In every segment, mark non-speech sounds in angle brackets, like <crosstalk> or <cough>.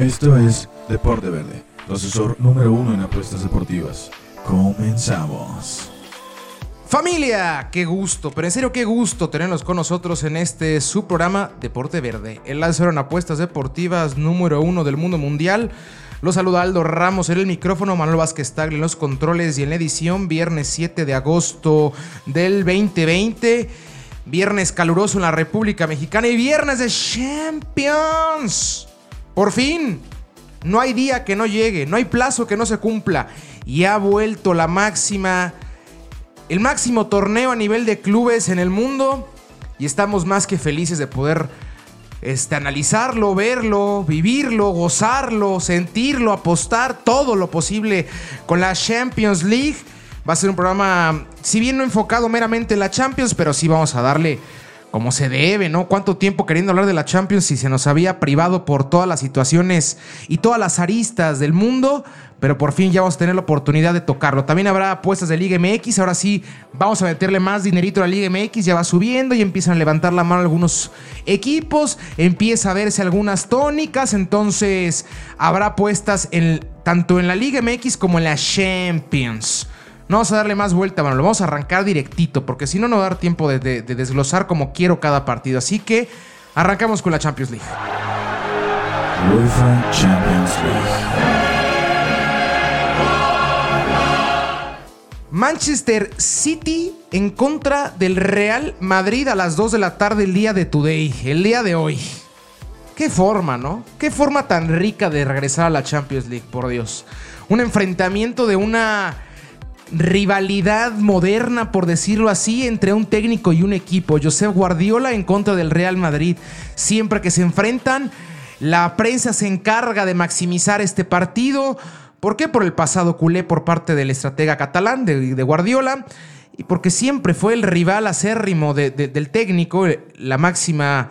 Esto es Deporte Verde, tu asesor número uno en apuestas deportivas. Comenzamos. Familia, qué gusto, pero en serio qué gusto tenerlos con nosotros en este su programa Deporte Verde, el asesor en apuestas deportivas número uno del mundo mundial. Los saluda Aldo Ramos en el micrófono, Manuel Vázquez Tagle en los controles y en la edición, viernes 7 de agosto del 2020. Viernes caluroso en la República Mexicana y viernes de Champions. Por fin, no hay día que no llegue, no hay plazo que no se cumpla. Y ha vuelto la máxima, el máximo torneo a nivel de clubes en el mundo. Y estamos más que felices de poder este, analizarlo, verlo, vivirlo, gozarlo, sentirlo, apostar todo lo posible con la Champions League. Va a ser un programa, si bien no enfocado meramente en la Champions, pero sí vamos a darle como se debe, ¿no? ¿Cuánto tiempo queriendo hablar de la Champions si se nos había privado por todas las situaciones y todas las aristas del mundo? Pero por fin ya vamos a tener la oportunidad de tocarlo. También habrá apuestas de Liga MX. Ahora sí, vamos a meterle más dinerito a la Liga MX. Ya va subiendo y empiezan a levantar la mano algunos equipos. Empieza a verse algunas tónicas. Entonces, habrá apuestas en, tanto en la Liga MX como en la Champions. No vamos a darle más vuelta, bueno, lo vamos a arrancar directito, porque si no, no va a dar tiempo de, de, de desglosar como quiero cada partido. Así que arrancamos con la Champions League. UEFA Champions League. Manchester City en contra del Real Madrid a las 2 de la tarde el día de today, el día de hoy. Qué forma, ¿no? Qué forma tan rica de regresar a la Champions League, por Dios. Un enfrentamiento de una rivalidad moderna, por decirlo así, entre un técnico y un equipo. Josep Guardiola en contra del Real Madrid. Siempre que se enfrentan, la prensa se encarga de maximizar este partido. ¿Por qué? Por el pasado culé por parte del estratega catalán, de, Guardiola. Y porque siempre fue el rival acérrimo de, de, del técnico, la máxima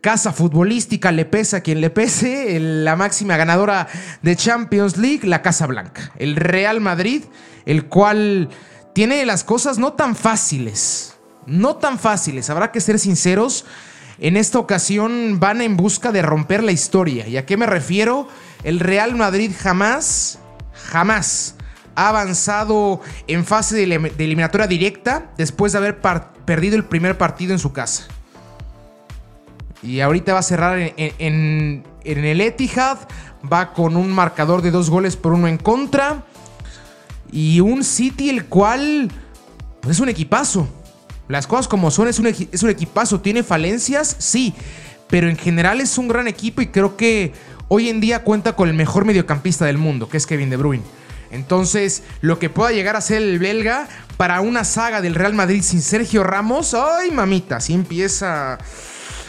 casa futbolística, le pesa a quien le pese, la máxima ganadora de Champions League, la Casa Blanca. El Real Madrid, el cual tiene las cosas no tan fáciles. No tan fáciles, habrá que ser sinceros. En esta ocasión van en busca de romper la historia. ¿Y a qué me refiero? El Real Madrid jamás, jamás ha avanzado en fase de, eliminatoria directa después de haber perdido el primer partido en su casa. Y ahorita va a cerrar en, el Etihad. Va con un marcador de dos goles por uno en contra. Y un City el cual pues es un equipazo. Las cosas como son, es un, es un equipazo. ¿Tiene falencias? Sí. Pero en general es un gran equipo y creo que hoy en día cuenta con el mejor mediocampista del mundo, que es Kevin De Bruyne. Entonces, lo que pueda llegar a ser el belga para una saga del Real Madrid sin Sergio Ramos, ¡ay mamita! Así empieza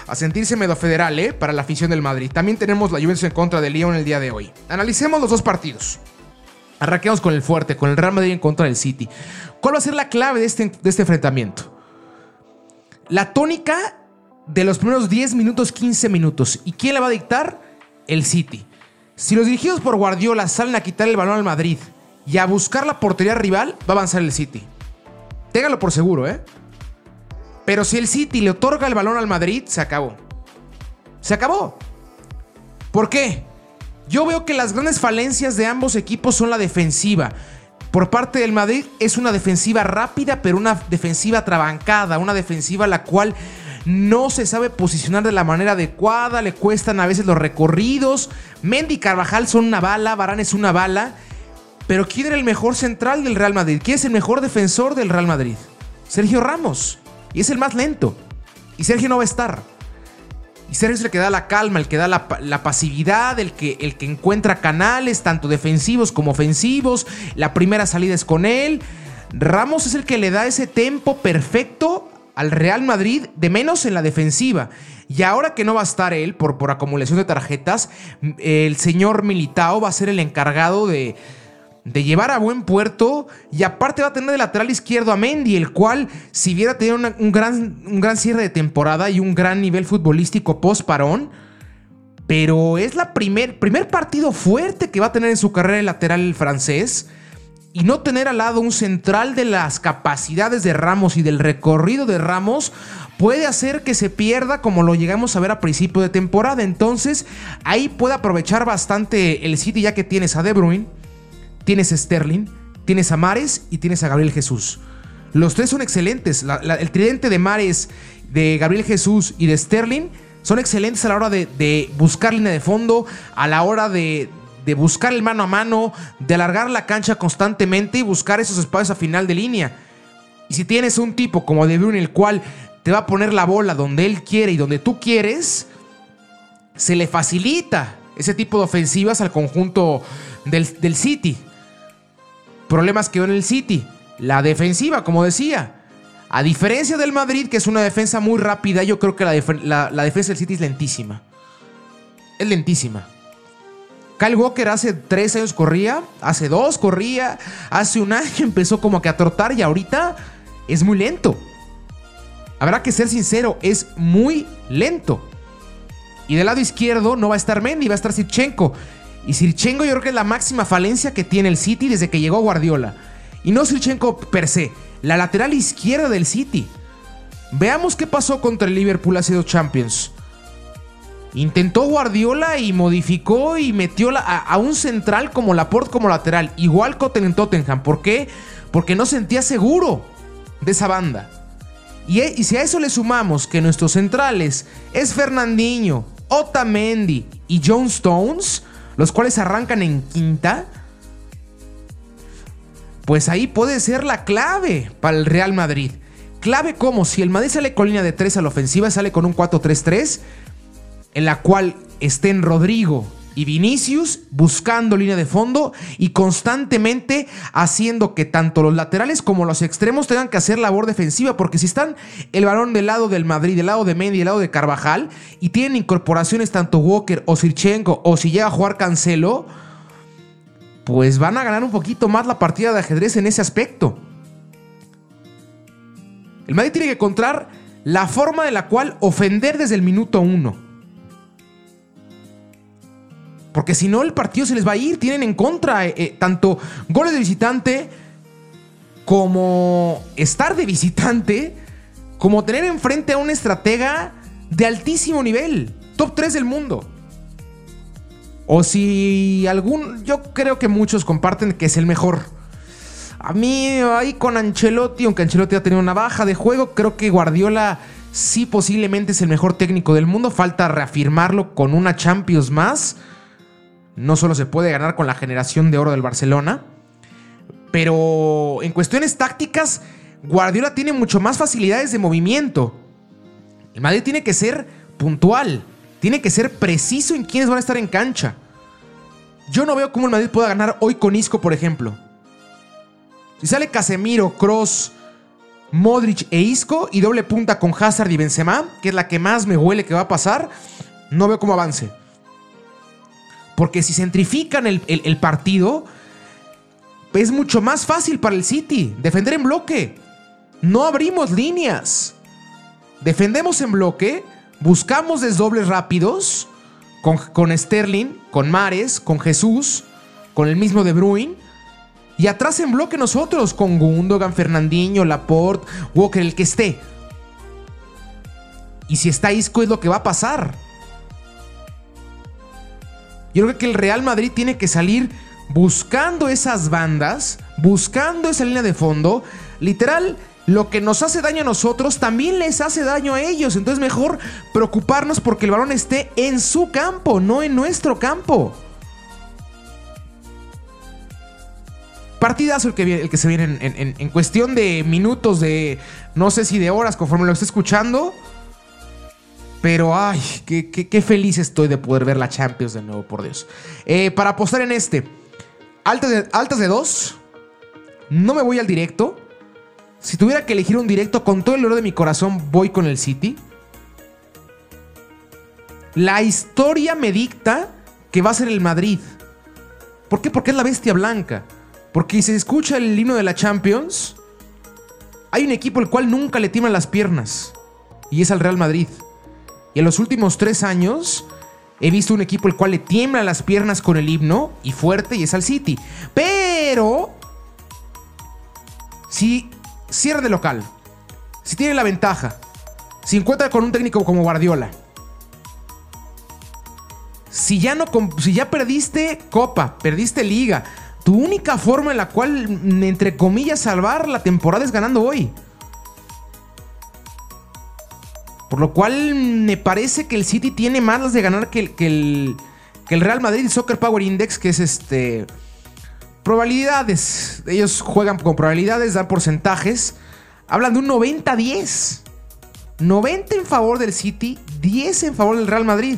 a sentirse medio federal, ¿eh? Para la afición del Madrid. También tenemos la Juventus en contra del Lyon el día de hoy. Analicemos los dos partidos. Arranquemos con el fuerte, con el Real Madrid en contra del City. ¿Cuál va a ser la clave de este, de este enfrentamiento? La tónica de los primeros 10 minutos, 15 minutos. ¿Y quién la va a dictar? El City. Si los dirigidos por Guardiola salen a quitar el balón al Madrid y a buscar la portería rival, va a avanzar el City. Téngalo por seguro, ¿eh? Pero si el City le otorga el balón al Madrid, se acabó. Se acabó. ¿Por qué? Yo veo que las grandes falencias de ambos equipos son la defensiva. Por parte del Madrid es una defensiva rápida, pero una defensiva trabancada, una defensiva la cual no se sabe posicionar de la manera adecuada, le cuestan a veces los recorridos. Mendy Carvajal son una bala, Varane es una bala. Pero ¿quién era el mejor central del Real Madrid? ¿Quién es el mejor defensor del Real Madrid? Sergio Ramos. Y es el más lento. Y Sergio no va a estar. Y Sergio es el que da la calma, el que da la, la, pasividad, el que, el que encuentra canales, tanto defensivos como ofensivos. La primera salida es con él. Ramos es el que le da ese tempo perfecto al Real Madrid, de menos en la defensiva. Y ahora que no va a estar él por, por acumulación de tarjetas, el señor Militao va a ser el encargado de, de llevar a buen puerto y aparte va a tener de lateral izquierdo a Mendy, el cual si hubiera tenido un, gran, un gran cierre de temporada y un gran nivel futbolístico post parón, pero es la primer, primer partido fuerte que va a tener en su carrera el lateral francés y no tener al lado un central de las capacidades de Ramos y del recorrido de Ramos puede hacer que se pierda como lo llegamos a ver a principio de temporada. Entonces ahí puede aprovechar bastante el City ya que tienes a De Bruyne, tienes a Sterling, tienes a Mares y tienes a Gabriel Jesús. Los tres son excelentes. el tridente de Mares, de Gabriel Jesús y de Sterling son excelentes a la hora de, buscar línea de fondo, a la hora de, buscar el mano a mano, de alargar la cancha constantemente y buscar esos espacios a final de línea. Y si tienes un tipo como De Bruyne, el cual te va a poner la bola donde él quiere y donde tú quieres, se le facilita ese tipo de ofensivas al conjunto del City. Problemas que en el City. La defensiva, como decía. A diferencia del Madrid, que es una defensa muy rápida, yo creo que la, defensa del City es lentísima. Es lentísima. Kyle Walker hace tres años corría, hace dos corría, hace un año <laughs> empezó como que a trotar y ahorita es muy lento. Habrá que ser sincero, es muy lento. Y del lado izquierdo no va a estar Mendy, va a estar Sirchenko. Y Sirchenko yo creo que es la máxima falencia que tiene el City desde que llegó Guardiola. Y no Sirchenko per se, la lateral izquierda del City. Veamos qué pasó contra el Liverpool hace dos Champions. Intentó Guardiola y modificó y metió a, un central como Laporte como lateral. Igual Cotten en Tottenham. ¿Por qué? Porque no sentía seguro de esa banda. Y, y, si a eso le sumamos que nuestros centrales es Fernandinho, Otamendi y John Stones, los cuales arrancan en quinta, pues ahí puede ser la clave para el Real Madrid. Clave como si el Madrid sale con línea de 3 a la ofensiva, sale con un 4-3-3, en la cual estén Rodrigo y Vinicius buscando línea de fondo y constantemente haciendo que tanto los laterales como los extremos tengan que hacer labor defensiva, porque si están el balón del lado del Madrid, del lado de Mendy, del lado de Carvajal, y tienen incorporaciones tanto Walker o Sirchenko, o si llega a jugar Cancelo, pues van a ganar un poquito más la partida de ajedrez en ese aspecto. El Madrid tiene que encontrar la forma de la cual ofender desde el minuto uno. Porque si no, el partido se les va a ir. Tienen en contra eh, eh, tanto goles de visitante como estar de visitante, como tener enfrente a un estratega de altísimo nivel, top 3 del mundo. O si algún, yo creo que muchos comparten que es el mejor. A mí ahí con Ancelotti, aunque Ancelotti ha tenido una baja de juego, creo que Guardiola sí posiblemente es el mejor técnico del mundo. Falta reafirmarlo con una Champions más. No solo se puede ganar con la generación de oro del Barcelona, pero en cuestiones tácticas, Guardiola tiene mucho más facilidades de movimiento. El Madrid tiene que ser puntual, tiene que ser preciso en quiénes van a estar en cancha. Yo no veo cómo el Madrid pueda ganar hoy con Isco, por ejemplo. Si sale Casemiro, Cross, Modric e Isco y doble punta con Hazard y Benzema, que es la que más me huele que va a pasar, no veo cómo avance. Porque si centrifican el, partido, es mucho más fácil para el City defender en bloque. No abrimos líneas. Defendemos en bloque, buscamos desdobles rápidos con, con, Sterling, con Mares, con Jesús, con el mismo De Bruyne. Y atrás en bloque nosotros, con Gundogan, Fernandinho, Laporte, Walker, el que esté. Y si está Isco es lo que va a pasar. Yo creo que el Real Madrid tiene que salir buscando esas bandas, buscando esa línea de fondo. Literal, lo que nos hace daño a nosotros también les hace daño a ellos. Entonces mejor preocuparnos porque el balón esté en su campo, no en nuestro campo. Partidazo el que, el que se viene en, en cuestión de minutos, de no sé si de horas, conforme lo esté escuchando. Pero, ay, qué, feliz estoy de poder ver la Champions de nuevo, por Dios. Eh, para apostar en este, altas de, altas de dos, no me voy al directo. Si tuviera que elegir un directo con todo el oro de mi corazón, voy con el City. La historia me dicta que va a ser el Madrid. ¿Por qué? Porque es la bestia blanca. Porque si se escucha el himno de la Champions, hay un equipo al cual nunca le timan las piernas. Y es al Real Madrid. Y en los últimos tres años he visto un equipo el cual le tiembla las piernas con el himno y fuerte y es al City. Pero Si cierra de local, si tiene la ventaja, si encuentra con un técnico como Guardiola, si ya no si ya perdiste copa, perdiste liga, tu única forma en la cual entre comillas salvar la temporada es ganando hoy. Por lo cual me parece que el City tiene más de ganar que, el, que el Real Madrid Soccer Power Index, que es este probabilidades. Ellos juegan con probabilidades, dan porcentajes. Hablan de un 90-10. 90 en favor del City, 10 en favor del Real Madrid.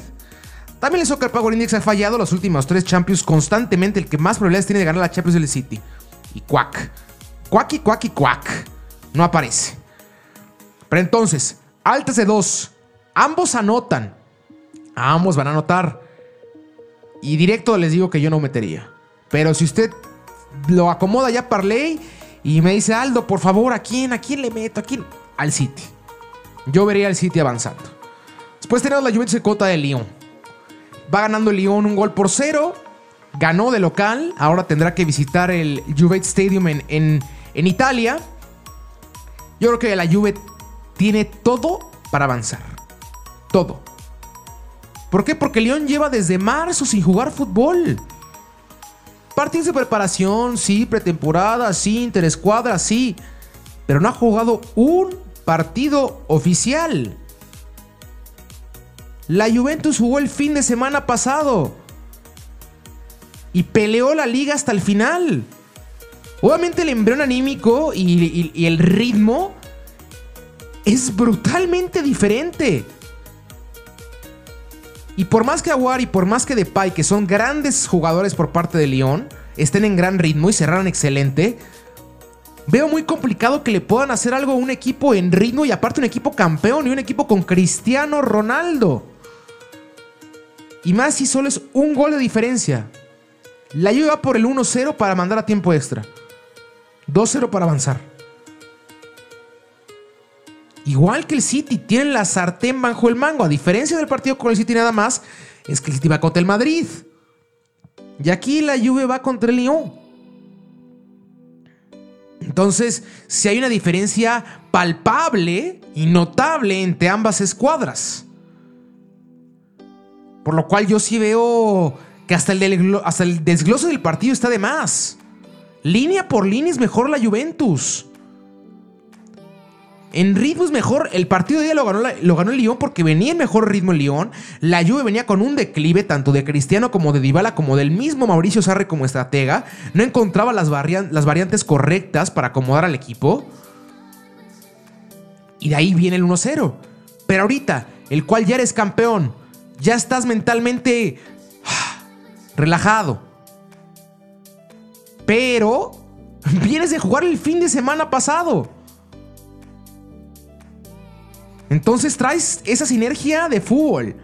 También el Soccer Power Index ha fallado los últimos tres Champions constantemente. El que más probabilidades tiene de ganar la Champions es el City. Y cuac. Cuac y cuac y cuac. No aparece. Pero entonces, altas de 2. Ambos anotan. Ambos van a anotar. Y directo les digo que yo no metería. Pero si usted lo acomoda ya Parley y me dice, Aldo, por favor, ¿a quién? ¿A quién le meto? ¿A quién? Al City. Yo vería al City avanzando. Después tenemos la Juventus de Cota de Lyon. Va ganando el Lyon un gol por cero. Ganó de local. Ahora tendrá que visitar el Juventus Stadium en, en, Italia. Yo creo que la Juve tiene todo para avanzar. Todo. ¿Por qué? Porque Lyon lleva desde marzo sin jugar fútbol. Partidos de preparación, sí, pretemporada, sí, interescuadra, sí. Pero no ha jugado un partido oficial. La Juventus jugó el fin de semana pasado. Y peleó la liga hasta el final. Obviamente el embrión anímico y, el ritmo es brutalmente diferente. Y por más que Aguar y por más que Depay, que son grandes jugadores por parte de Lyon, estén en gran ritmo y cerraran excelente, veo muy complicado que le puedan hacer algo a un equipo en ritmo y aparte un equipo campeón y un equipo con Cristiano Ronaldo. Y más si solo es un gol de diferencia. La va por el 1-0 para mandar a tiempo extra. 2-0 para avanzar. Igual que el City, tienen la sartén bajo el mango. A diferencia del partido con el City nada más, es que el City va contra el Madrid. Y aquí la Juve va contra el Lyon. Entonces, si hay una diferencia palpable y notable entre ambas escuadras. Por lo cual yo sí veo que hasta el, hasta el desglose del partido está de más. Línea por línea es mejor la Juventus. En ritmo es mejor. El partido de día lo ganó, lo ganó el Lyon porque venía en mejor ritmo el Lyon. La Juve venía con un declive tanto de Cristiano como de Dybala como del mismo Mauricio Sarre como estratega. No encontraba las, las variantes correctas para acomodar al equipo. Y de ahí viene el 1-0. Pero ahorita, el cual ya eres campeón, ya estás mentalmente relajado. Pero <laughs> vienes de jugar el fin de semana pasado. Entonces traes esa sinergia de fútbol.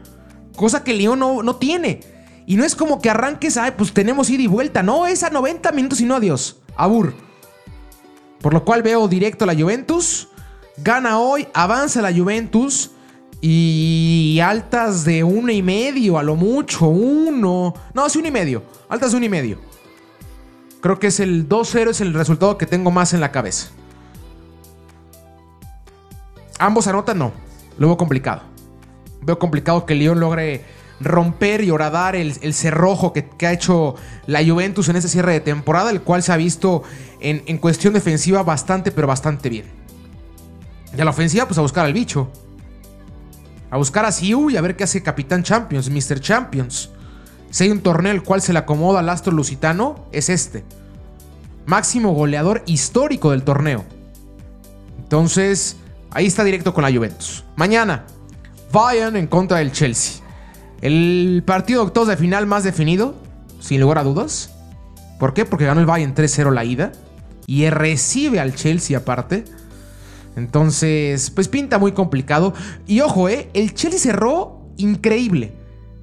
Cosa que León no, no tiene. Y no es como que arranques, ay, pues tenemos ida y vuelta. No, es a 90 minutos y no adiós. Abur. Por lo cual veo directo a la Juventus. Gana hoy, avanza la Juventus. Y altas de uno y medio, a lo mucho, uno. No, sí, uno y medio. Altas de uno y medio. Creo que es el 2-0, es el resultado que tengo más en la cabeza. Ambos anotan, no. Lo veo complicado. Veo complicado que León logre romper y horadar el, cerrojo que, ha hecho la Juventus en ese cierre de temporada, el cual se ha visto en, en cuestión defensiva bastante, pero bastante bien. Y a la ofensiva, pues a buscar al bicho. A buscar a Siu y a ver qué hace Capitán Champions, Mr. Champions. Si hay un torneo el cual se le acomoda al astro lusitano, es este. Máximo goleador histórico del torneo. Entonces, ahí está directo con la Juventus. Mañana, Bayern en contra del Chelsea. El partido de octavos de final más definido, sin lugar a dudas. ¿Por qué? Porque ganó el Bayern 3-0 la ida. Y recibe al Chelsea aparte. Entonces, pues pinta muy complicado. Y ojo, eh, el Chelsea cerró increíble.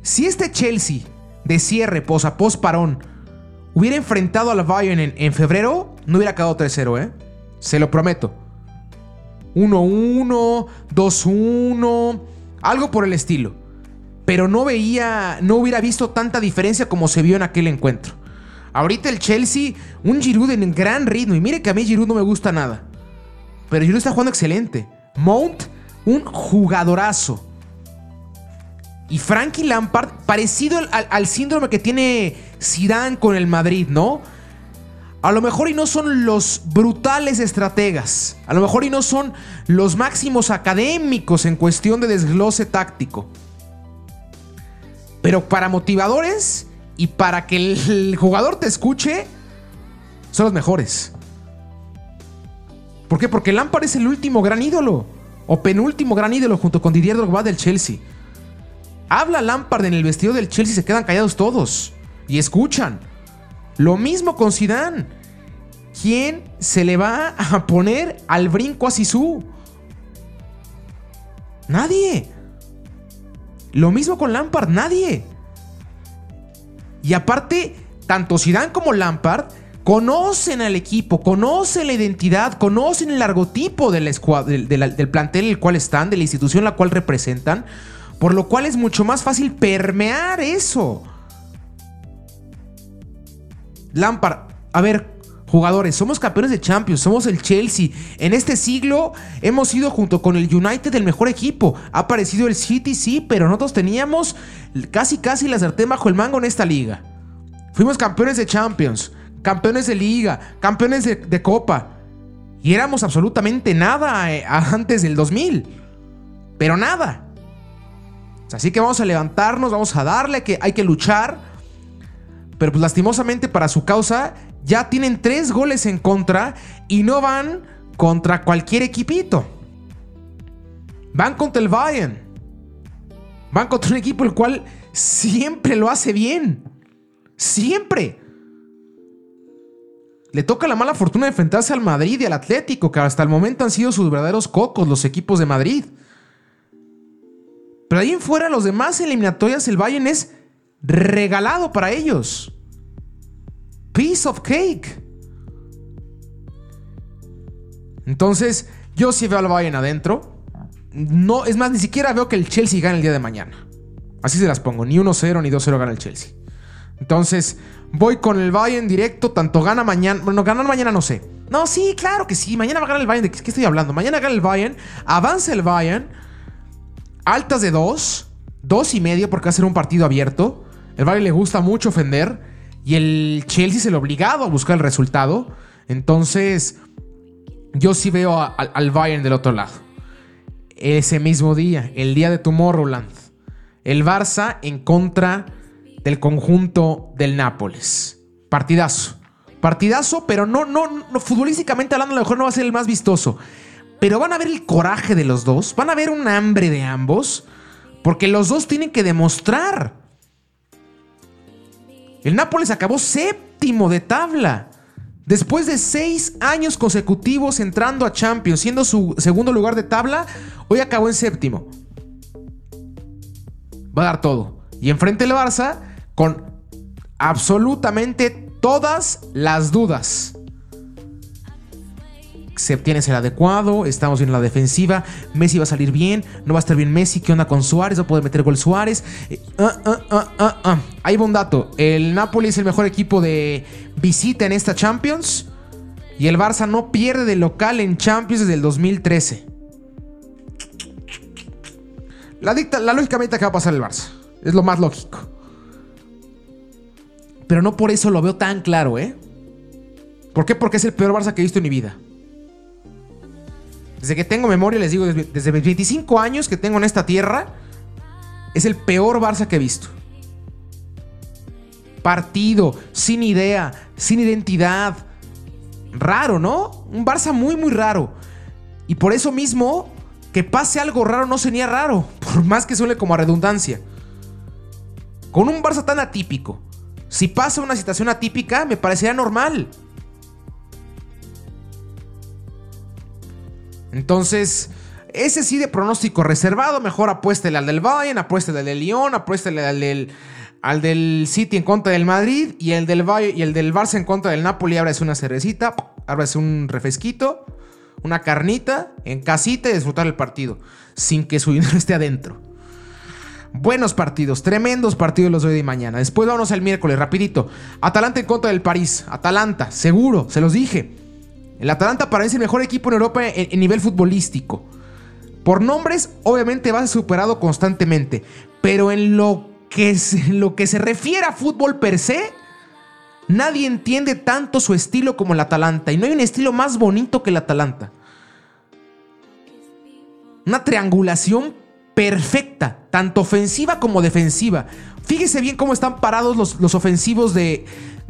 Si este Chelsea de cierre, pos a pos parón, hubiera enfrentado al Bayern en, febrero, no hubiera quedado 3-0, ¿eh? Se lo prometo. 1-1, 2-1, algo por el estilo. Pero no veía, no hubiera visto tanta diferencia como se vio en aquel encuentro. Ahorita el Chelsea, un Giroud en gran ritmo. Y mire que a mí Giroud no me gusta nada. Pero Giroud está jugando excelente. Mount, un jugadorazo. Y Frankie Lampard, parecido al, al síndrome que tiene Zidane con el Madrid, ¿no? A lo mejor y no son los brutales estrategas. A lo mejor y no son los máximos académicos en cuestión de desglose táctico. Pero para motivadores y para que el jugador te escuche, son los mejores. ¿Por qué? Porque Lampard es el último gran ídolo. O penúltimo gran ídolo junto con Didier Drogba del Chelsea. Habla Lampard en el vestido del Chelsea y se quedan callados todos. Y escuchan. Lo mismo con Zidane. ¿Quién se le va a poner al brinco a Sisu? Nadie. Lo mismo con Lampard, nadie. Y aparte, tanto Zidane como Lampard conocen al equipo, conocen la identidad, conocen el largotipo del, del, del plantel en el cual están, de la institución la cual representan, por lo cual es mucho más fácil permear eso. Lampard, a ver, jugadores, somos campeones de Champions, somos el Chelsea. En este siglo hemos sido junto con el United el mejor equipo. Ha aparecido el City, sí, pero nosotros teníamos casi casi la sartén bajo el mango en esta liga. Fuimos campeones de Champions, campeones de liga, campeones de, Copa. Y éramos absolutamente nada eh, antes del 2000. Pero nada. Así que vamos a levantarnos, vamos a darle que hay que luchar. Pero pues lastimosamente para su causa ya tienen tres goles en contra y no van contra cualquier equipito. Van contra el Bayern. Van contra un equipo el cual siempre lo hace bien. Siempre. Le toca la mala fortuna de enfrentarse al Madrid y al Atlético, que hasta el momento han sido sus verdaderos cocos los equipos de Madrid. Pero ahí en fuera, los demás eliminatorias, el Bayern es regalado para ellos. Piece of cake. Entonces, yo sí veo al Bayern adentro. No, es más, ni siquiera veo que el Chelsea gane el día de mañana. Así se las pongo. Ni 1-0 ni 2-0 gana el Chelsea. Entonces, voy con el Bayern directo. Tanto gana mañana. Bueno, ganar mañana no sé. No, sí, claro que sí. Mañana va a ganar el Bayern. ¿De qué estoy hablando? Mañana gana el Bayern. Avanza el Bayern. Altas de 2. 2 y medio porque va a ser un partido abierto. El Bayern le gusta mucho ofender. Y el Chelsea es el obligado a buscar el resultado. Entonces, yo sí veo al Bayern del otro lado. Ese mismo día, el día de Tomorrowland. El Barça en contra del conjunto del Nápoles. Partidazo. Partidazo, pero no, no, no, futbolísticamente hablando, a lo mejor no va a ser el más vistoso. Pero van a ver el coraje de los dos, van a ver un hambre de ambos, porque los dos tienen que demostrar. El Nápoles acabó séptimo de tabla. Después de seis años consecutivos entrando a Champions, siendo su segundo lugar de tabla, hoy acabó en séptimo. Va a dar todo. Y enfrente el Barça con absolutamente todas las dudas. Se obtiene el adecuado, estamos bien en la defensiva, Messi va a salir bien, no va a estar bien Messi, ¿qué onda con Suárez? ¿Va a poder meter gol Suárez? Eh, ah, ah, ah, Ahí va un dato, el Napoli es el mejor equipo de visita en esta Champions y el Barça no pierde de local en Champions desde el 2013. La, dicta, la lógicamente que va a pasar el Barça, es lo más lógico. Pero no por eso lo veo tan claro, ¿eh? ¿Por qué? Porque es el peor Barça que he visto en mi vida. Desde que tengo memoria, les digo, desde, desde 25 años que tengo en esta tierra, es el peor Barça que he visto. Partido, sin idea, sin identidad. Raro, ¿no? Un Barça muy, muy raro. Y por eso mismo, que pase algo raro no sería raro, <laughs> por más que suele como a redundancia. Con un Barça tan atípico, si pasa una situación atípica, me parecería normal. Entonces, ese sí de pronóstico reservado, mejor apuéstele al del Bayern, apuéstele al del Lyon, apuéstele al del, al del City en contra del Madrid y el del, Bayern, y el del Barça en contra del Napoli. Ábrese una cervecita, ábrese un refresquito, una carnita en casita y disfrutar el partido, sin que su dinero <laughs> esté adentro. Buenos partidos, tremendos partidos los de hoy y mañana. Después vamos al miércoles, rapidito. Atalanta en contra del París. Atalanta, seguro, se los dije. El Atalanta para mí es el mejor equipo en Europa en, nivel futbolístico. Por nombres, obviamente va superado constantemente. Pero en lo que, en lo que se refiere a fútbol per se, nadie entiende tanto su estilo como el Atalanta. Y no hay un estilo más bonito que el Atalanta. Una triangulación perfecta, tanto ofensiva como defensiva. Fíjese bien cómo están parados los, ofensivos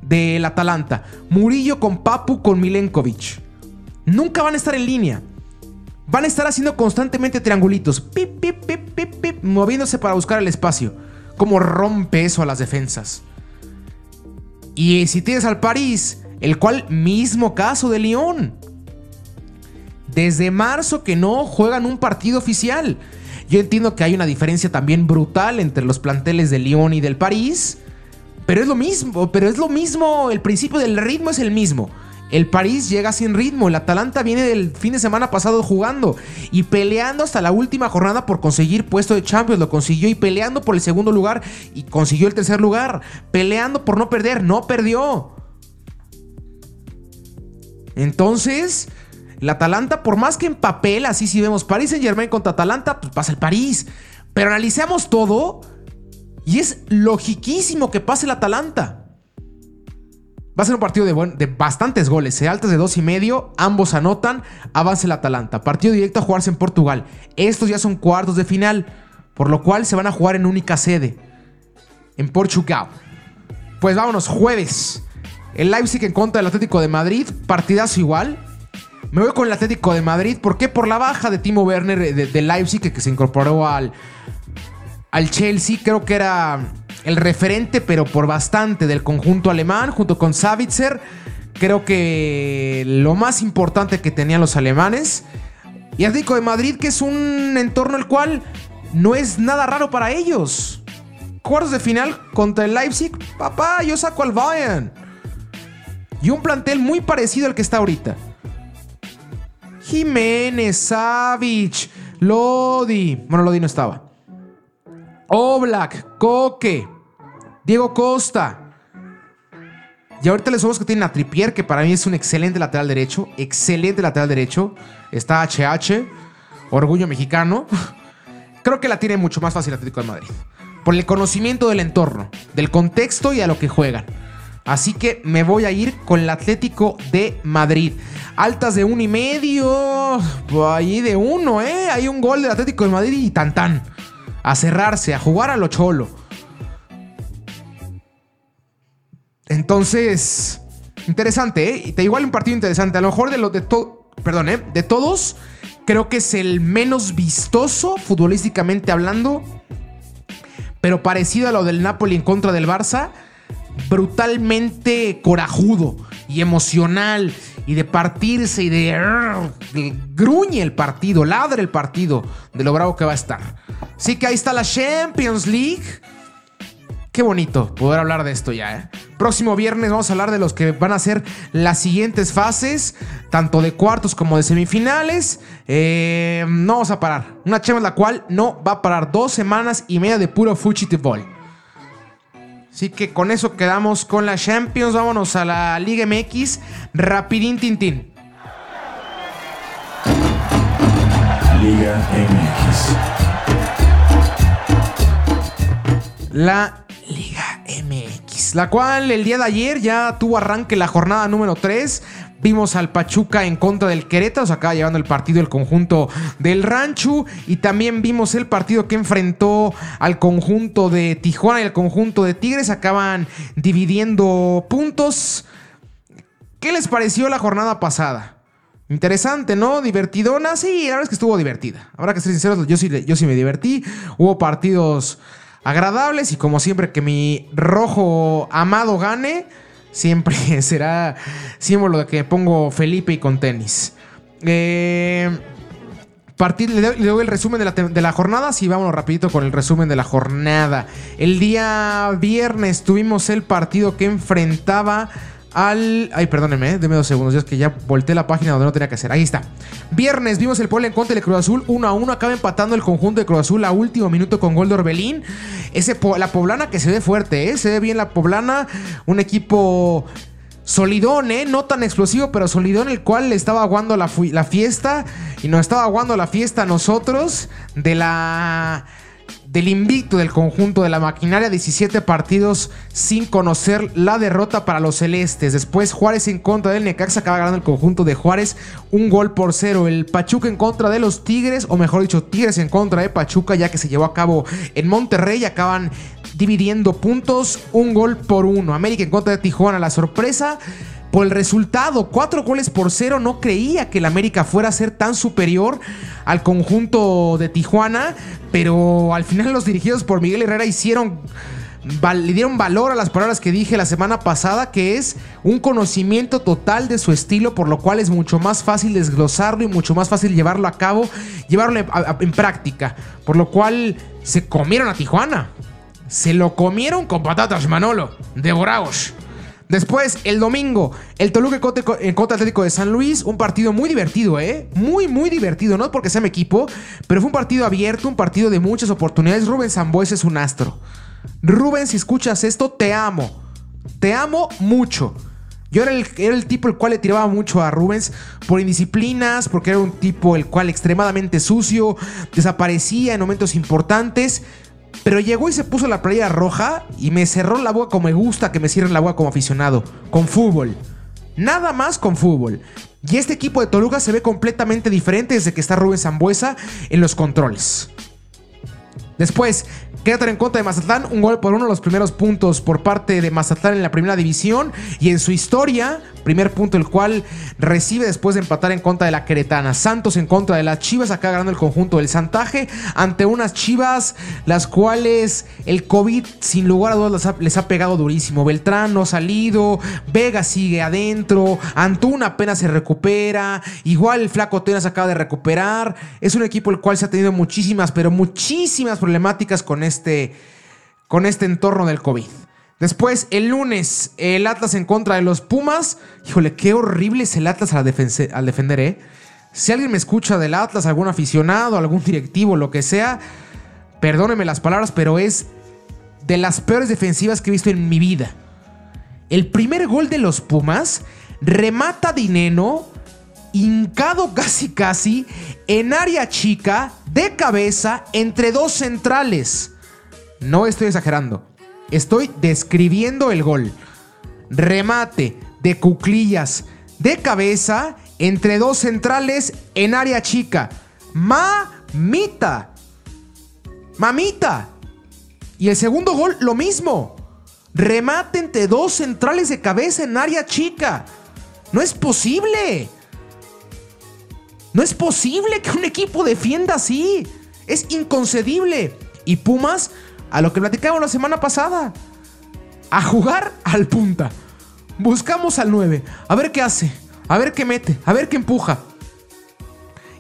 del de, Atalanta. Murillo con Papu con Milenkovic. Nunca van a estar en línea. Van a estar haciendo constantemente triangulitos. Pip, pip, pip, pip, moviéndose para buscar el espacio. Como rompe eso a las defensas. Y si tienes al París, el cual mismo caso de Lyon. Desde marzo que no juegan un partido oficial. Yo entiendo que hay una diferencia también brutal entre los planteles de Lyon y del París, pero es lo mismo, pero es lo mismo, el principio del ritmo es el mismo. El París llega sin ritmo, el Atalanta viene del fin de semana pasado jugando y peleando hasta la última jornada por conseguir puesto de Champions, lo consiguió y peleando por el segundo lugar y consiguió el tercer lugar, peleando por no perder, no perdió. Entonces, el Atalanta, por más que en papel, así si vemos París en Germain contra Atalanta, pues pasa el París. Pero analicemos todo y es logiquísimo que pase el Atalanta. Va a ser un partido de, bastantes goles, ¿eh? altas de dos y medio, ambos anotan, avanza el Atalanta. Partido directo a jugarse en Portugal. Estos ya son cuartos de final, por lo cual se van a jugar en única sede, en Portugal. Pues vámonos, jueves. El Leipzig en contra del Atlético de Madrid, partidazo igual. Me voy con el Atlético de Madrid. ¿Por qué? Por la baja de Timo Werner de, Leipzig, que, se incorporó al, al Chelsea. Creo que era el referente, pero por bastante, del conjunto alemán, junto con Savitzer. Creo que lo más importante que tenían los alemanes. Y Atlético de Madrid, que es un entorno el cual no es nada raro para ellos. Cuartos de final contra el Leipzig. Papá, yo saco al Bayern. Y un plantel muy parecido al que está ahorita. Jiménez, Savich, Lodi. Bueno, Lodi no estaba. Oblak, Coque, Diego Costa. Y ahorita les somos que tienen a Tripier, que para mí es un excelente lateral derecho. Excelente lateral derecho. Está HH, orgullo mexicano. Creo que la tiene mucho más fácil Atlético de Madrid. Por el conocimiento del entorno, del contexto y a lo que juegan. Así que me voy a ir con el Atlético de Madrid. Altas de uno y medio. Ahí de uno, ¿eh? Hay un gol del Atlético de Madrid y tan tan. A cerrarse, a jugar a lo cholo. Entonces, interesante, ¿eh? Te igual un partido interesante. A lo mejor de los de todo. Perdón, ¿eh? De todos, creo que es el menos vistoso, futbolísticamente hablando. Pero parecido a lo del Napoli en contra del Barça brutalmente corajudo y emocional y de partirse y de, gruñe el partido, ladre el partido de lo bravo que va a estar. Así que ahí está la Champions League. Qué bonito poder hablar de esto ya. ¿eh? Próximo viernes vamos a hablar de los que van a ser las siguientes fases, tanto de cuartos como de semifinales. Eh, no vamos a parar. Una Champions la cual no va a parar dos semanas y media de puro Ball. Así que con eso quedamos con la Champions. Vámonos a la Liga MX. Rapidín Tintín. Liga MX. La Liga MX. La cual el día de ayer ya tuvo arranque la jornada número 3. Vimos al Pachuca en contra del Querétaro, se acaba llevando el partido el conjunto del Rancho. Y también vimos el partido que enfrentó al conjunto de Tijuana y al conjunto de Tigres. Acaban dividiendo puntos. ¿Qué les pareció la jornada pasada? Interesante, ¿no? Divertidona. Sí, la verdad es que estuvo divertida. Habrá que ser sinceros, yo sí, yo sí me divertí. Hubo partidos agradables y como siempre que mi rojo amado gane Siempre <laughs> será símbolo de que pongo Felipe y con tenis. Eh, le, doy, el resumen de la, de la, jornada. Sí, vámonos rapidito con el resumen de la jornada. El día viernes tuvimos el partido que enfrentaba al. Ay, perdónenme, deme dos segundos. Ya es que ya volteé la página donde no tenía que hacer. Ahí está. Viernes vimos el Puebla en contra del Cruz Azul. 1 a 1. Acaba empatando el conjunto de Cruz Azul a último minuto con gol de Orbelín. Ese, la poblana que se ve fuerte, ¿eh? Se ve bien la poblana. Un equipo solidón, ¿eh? No tan explosivo, pero solidón, el cual le estaba aguando la, la fiesta. Y nos estaba aguando la fiesta a nosotros de la del invicto del conjunto de la maquinaria, 17 partidos sin conocer la derrota para los celestes. Después Juárez en contra del Necaxa acaba ganando el conjunto de Juárez un gol por cero. El Pachuca en contra de los Tigres, o mejor dicho, Tigres en contra de Pachuca, ya que se llevó a cabo en Monterrey, acaban dividiendo puntos un gol por uno. América en contra de Tijuana, la sorpresa por el resultado. Cuatro goles por cero. No creía que el América fuera a ser tan superior al conjunto de Tijuana. Pero al final los dirigidos por Miguel Herrera hicieron... Le dieron valor a las palabras que dije la semana pasada, que es un conocimiento total de su estilo, por lo cual es mucho más fácil desglosarlo y mucho más fácil llevarlo a cabo, llevarlo en práctica. Por lo cual se comieron a Tijuana. Se lo comieron con patatas, Manolo, devorados. Después, el domingo, el Toluca contra Atlético de San Luis. Un partido muy divertido, ¿eh? Muy, muy divertido. No porque sea mi equipo, pero fue un partido abierto, un partido de muchas oportunidades. Rubén Zambues es un astro. Rubén, si escuchas esto, te amo. Te amo mucho. Yo era el, era el, tipo el cual le tiraba mucho a Rubens por indisciplinas, porque era un tipo el cual extremadamente sucio, desaparecía en momentos importantes. Pero llegó y se puso la playa roja y me cerró la boca como me gusta que me cierren la boca como aficionado. Con fútbol. Nada más con fútbol. Y este equipo de Toluca se ve completamente diferente desde que está Rubén Zambuesa en los controles. Después, Querétaro en contra de Mazatlán, un gol por uno los primeros puntos por parte de Mazatlán en la primera división y en su historia, primer punto el cual recibe después de empatar en contra de la Queretana. Santos en contra de las Chivas, acá ganando el conjunto del Santaje ante unas Chivas las cuales el COVID sin lugar a dudas les ha, pegado durísimo. Beltrán no ha salido, Vega sigue adentro, Antuna apenas se recupera, igual Flaco Tena se acaba de recuperar. Es un equipo el cual se ha tenido muchísimas, pero muchísimas problemáticas con este, con este entorno del COVID. Después, el lunes, el Atlas en contra de los Pumas. Híjole, qué horrible es el Atlas al, defender, ¿eh? Si alguien me escucha del Atlas, algún aficionado, algún directivo, lo que sea, perdóneme las palabras, pero es de las peores defensivas que he visto en mi vida. El primer gol de los Pumas remata Dineno, hincado casi casi, en área chica, de cabeza, entre dos centrales. No estoy exagerando. Estoy describiendo el gol. Remate de cuclillas de cabeza entre dos centrales en área chica. Mamita. Mamita. Y el segundo gol, lo mismo. Remate entre dos centrales de cabeza en área chica. No es posible. No es posible que un equipo defienda así. Es inconcebible. Y Pumas a lo que platicamos la semana pasada. A jugar al punta. Buscamos al 9. A ver qué hace. A ver qué mete. A ver qué empuja.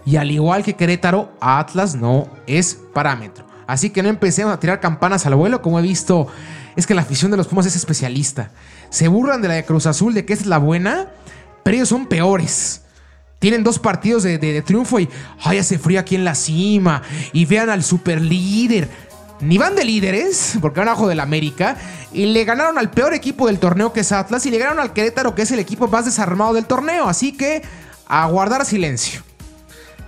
Y al igual que Querétaro, Atlas no es parámetro. Así que no empecemos a tirar campanas al vuelo como he visto. Es que la afición de los Pumas es especialista. Se burlan de la de Cruz Azul, de que es la buena, pero ellos son peores. Tienen dos partidos de, triunfo y ay, hace frío aquí en la cima. Y vean al superlíder ni van de líderes, porque van abajo del América, y le ganaron al peor equipo del torneo que es Atlas, y le ganaron al Querétaro, que es el equipo más desarmado del torneo. Así que a guardar silencio.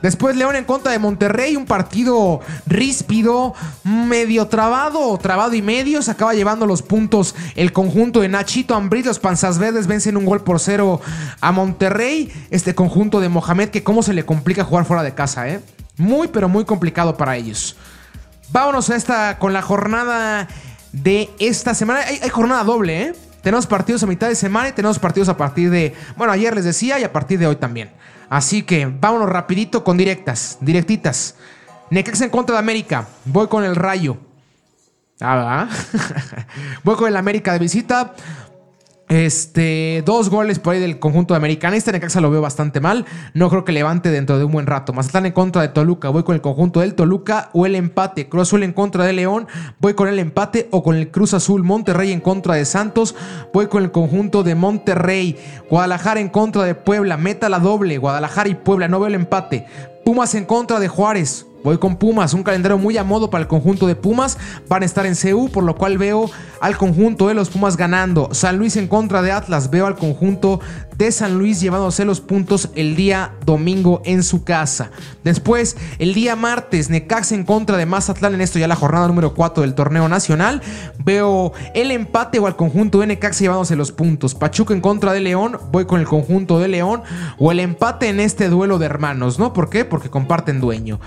Después León en contra de Monterrey, un partido ríspido, medio trabado, trabado y medio. Se acaba llevando los puntos el conjunto de Nachito Ambrit. Los Panzas Verdes vencen un gol por cero a Monterrey. Este conjunto de Mohamed, que cómo se le complica jugar fuera de casa, ¿eh? Muy, pero muy complicado para ellos. Vámonos a esta con la jornada de esta semana. Hay, jornada doble, ¿eh? Tenemos partidos a mitad de semana y tenemos partidos a partir de... Bueno, ayer les decía y a partir de hoy también. Así que vámonos rapidito con directas, directitas. Necaxa en contra de América. Voy con el Rayo. Ah, <laughs> Voy con el América de visita. Este, dos goles por ahí del conjunto Americanista. Necaxa lo veo bastante mal. No creo que levante dentro de un buen rato. Mazatlán en contra de Toluca. Voy con el conjunto del Toluca o el empate. Cruz Azul en contra de León. Voy con el empate o con el Cruz Azul. Monterrey en contra de Santos. Voy con el conjunto de Monterrey. Guadalajara en contra de Puebla. Meta la doble. Guadalajara y Puebla. No veo el empate. Pumas en contra de Juárez. Voy con Pumas, un calendario muy a modo para el conjunto de Pumas. Van a estar en CU, por lo cual veo al conjunto de los Pumas ganando. San Luis en contra de Atlas, veo al conjunto de San Luis llevándose los puntos el día domingo en su casa. Después, el día martes, Necaxa en contra de Mazatlán, en esto ya la jornada número 4 del torneo nacional. Veo el empate o al conjunto de Necaxa llevándose los puntos. Pachuca en contra de León, voy con el conjunto de León. O el empate en este duelo de hermanos, ¿no? ¿Por qué? Porque comparten dueño.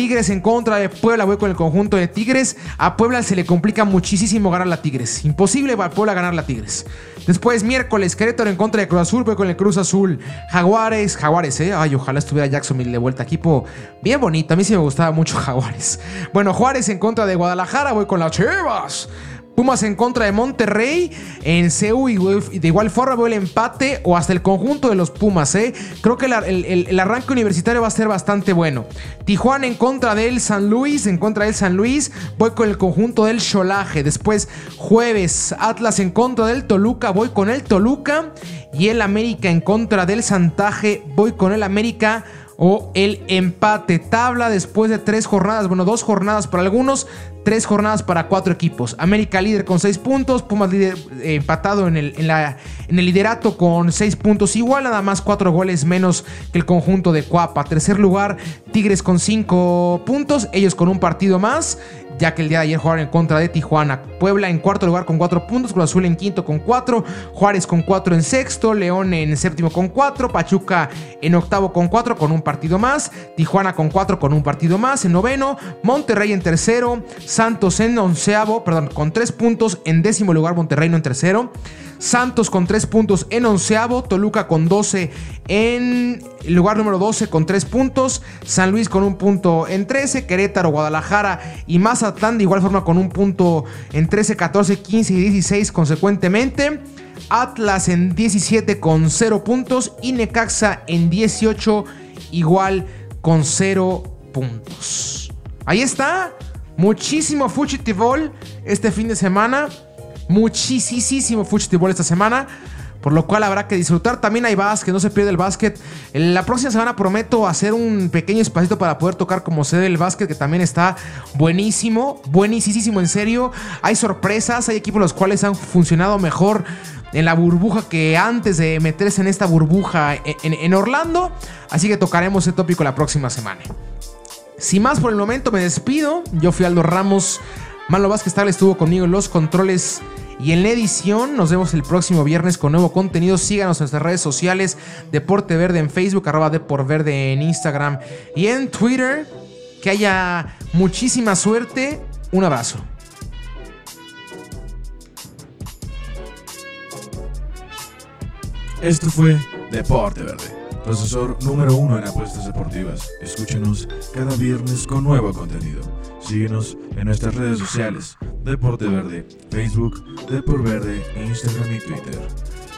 Tigres en contra de Puebla, voy con el conjunto de Tigres. A Puebla se le complica muchísimo ganar la Tigres. Imposible para Puebla ganar la Tigres. Después, miércoles, Querétaro en contra de Cruz Azul, voy con el Cruz Azul. Jaguares, Jaguares, ¿eh? Ay, ojalá estuviera Jacksonville de vuelta. Equipo bien bonito. A mí sí me gustaba mucho <laughs> Jaguares. Bueno, Juárez en contra de Guadalajara, voy con las Chivas. Pumas en contra de Monterrey en CEU y de igual forma veo el empate o hasta el conjunto de los Pumas. ¿eh? Creo que el, arranque universitario va a ser bastante bueno. Tijuana en contra del San Luis, en contra del San Luis, voy con el conjunto del Cholaje. Después jueves Atlas en contra del Toluca, voy con el Toluca. Y el América en contra del Santaje, voy con el América o el empate. Tabla después de tres jornadas, bueno, dos jornadas para algunos, tres jornadas para cuatro equipos. América líder con seis puntos, Pumas líder, eh, empatado en el, en, la, en el liderato con seis puntos igual, nada más cuatro goles menos que el conjunto de Cuapa. Tercer lugar, Tigres con cinco puntos, ellos con un partido más ya que el día de ayer jugaron en contra de Tijuana. Puebla en cuarto lugar con cuatro puntos, Cruz Azul en quinto con cuatro, Juárez con cuatro en sexto, León en séptimo con cuatro, Pachuca en octavo con cuatro con un partido más, Tijuana con cuatro con un partido más en noveno, Monterrey en tercero, Santos en onceavo, perdón, con tres puntos en décimo lugar, Monterrey no en tercero. Santos con 3 puntos en onceavo, Toluca con 12 en lugar número 12 con 3 puntos, San Luis con un punto en 13, Querétaro, Guadalajara y Mazatlán de igual forma con un punto en 13, 14, 15 y 16 consecuentemente. Atlas en 17 con 0 puntos y Necaxa en 18 igual con 0 puntos. Ahí está, muchísimo Fuchitibol este fin de semana muchísimo fútbol esta semana. Por lo cual habrá que disfrutar. También hay básquet, no se pierde el básquet. La próxima semana prometo hacer un pequeño espacito para poder tocar como sede el básquet, que también está buenísimo, buenísimo en serio. Hay sorpresas, hay equipos los cuales han funcionado mejor en la burbuja que antes de meterse en esta burbuja en, en Orlando. Así que tocaremos ese tópico la próxima semana. Sin más por el momento, me despido. Yo fui Aldo Ramos. Malo Vázquez tal estuvo conmigo en los controles y en la edición nos vemos el próximo viernes con nuevo contenido. Síganos en nuestras redes sociales, Deporte Verde en Facebook, arroba Verde en Instagram y en Twitter. Que haya muchísima suerte. Un abrazo. Esto fue Deporte Verde, profesor número uno en apuestas deportivas. Escúchenos cada viernes con nuevo contenido. Síguenos en nuestras redes sociales, Deporte Verde, Facebook, Deporte Verde, Instagram y Twitter.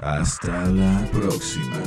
Hasta la próxima.